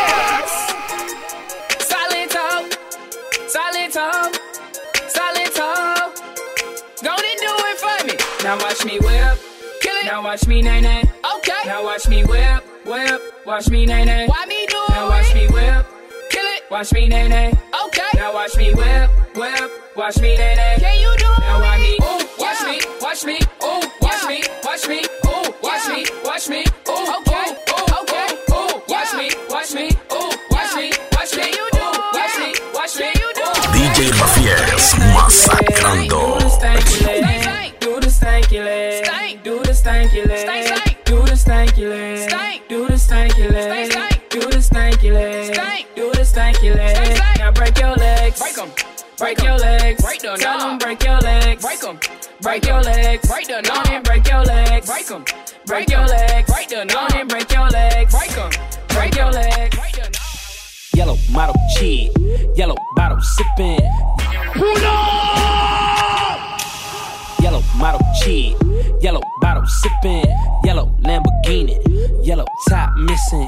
Now watch me whip. Kill it. Now watch me nae nae. Okay. Now watch me whip. Whip. Watch me nae nae. Why me do it? Now watch me whip. Kill it. Watch me nae nae. Okay. Now watch me whip. Whip. Watch me nae nae. Can you do Now watch me. Ooh. Watch me. Watch me. Ooh. Watch me. Watch me. Ooh. Watch me. Watch me. Ooh. Okay. Ooh. Okay. Ooh. Watch me. Watch me. Ooh. Watch me. Watch me. You do. Watch me. Watch me. You. DJ Rafiel, masacrando. Them. Break your legs. Break them. Tell them break your legs. Break them. Break your legs. Break them. On and break your legs. Break them. Break your legs. Break them. On and break your legs. Break them. Break your legs. Yellow model cheat, yellow bottle sipping. Yellow model cheat, yellow bottle sipping. Yellow Lamborghini, yellow top missing.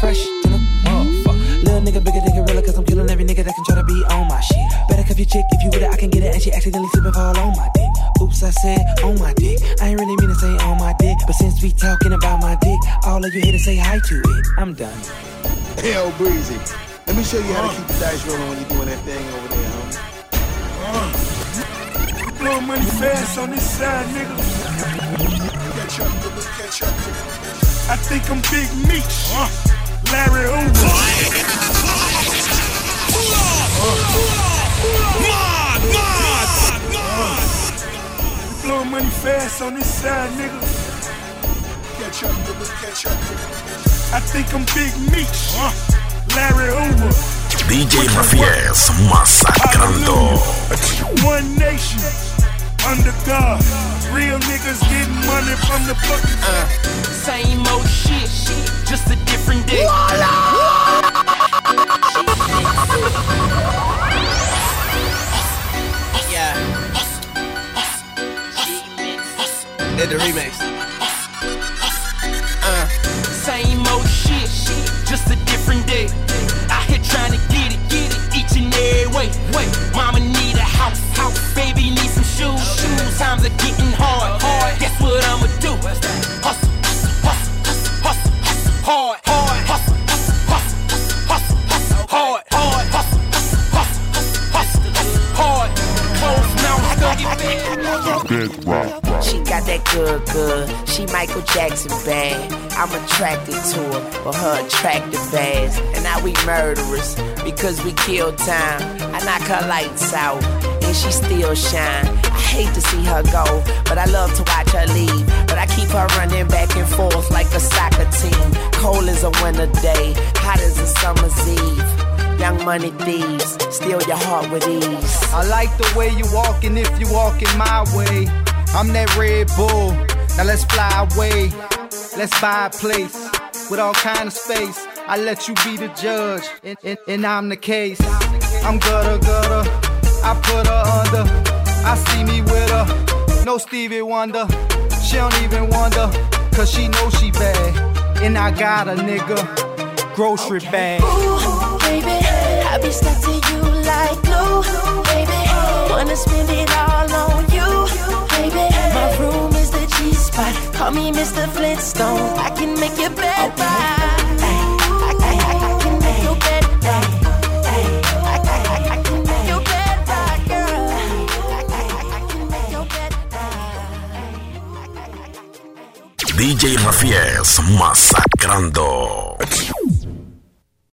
Fresh to the motherfucker. Little nigga, bigger nigga, realer, cause I'm killing every nigga that can try to be on my shit. Better cuff your chick if you with it, I can get it, and she accidentally slip and fall on my dick. Oops, I said on my dick. I ain't really mean to say on my dick, but since we talking about my dick, all of you here to say hi to it. I'm done. Hell breezy. Let me show you how to uh. keep the dice rolling when you're doing that thing over there, homie. Uh. Blow money fast on this side, nigga. Catch up, nigga, catch up. I think I'm Big Meech. Uh. Larry Hoover. Blow money fast on this side, nigga. Catch up, nigga, catch up. I think I'm Big Meech. Larry Hoover. DJ Rafiel, masacrando. One nation under God. Real niggas getting money from the fucking Same old shit, just a different day. Yeah. Did the remix. Uh, same old shit, just a different day. Out here trying to get it, get it each and every way. Wait, mama need a house, house. Baby need some shoes, shoes. Times are getting She got that good, good. She Michael Jackson bad. I'm attracted to her, but her attractive ass. And now we murderers because we kill time. I knock her lights out. and she still shine. I hate to see her go, but I love to watch her leave. But I keep her running back and forth like a soccer team. Cold as a winter day, hot as a summer's eve. Young money thieves, steal your heart with ease. I like the way you walking if you walking my way. I'm that Red Bull. Now let's fly away. Let's buy a place with all kind of space. I let you be the judge, and, and, and I'm the case. I'm gutter gutter. I put her under. I see me with her. No Stevie Wonder. She don't even wonder, cause she knows she bad. And I got a nigga. Grocery bag. Ooh, baby, I be stuck to you like glue, baby. Wanna spend it all on you, baby. My room is the G spot. Call me Mr. I can make your bed. I, can make your bed DJ Rafies masacrando.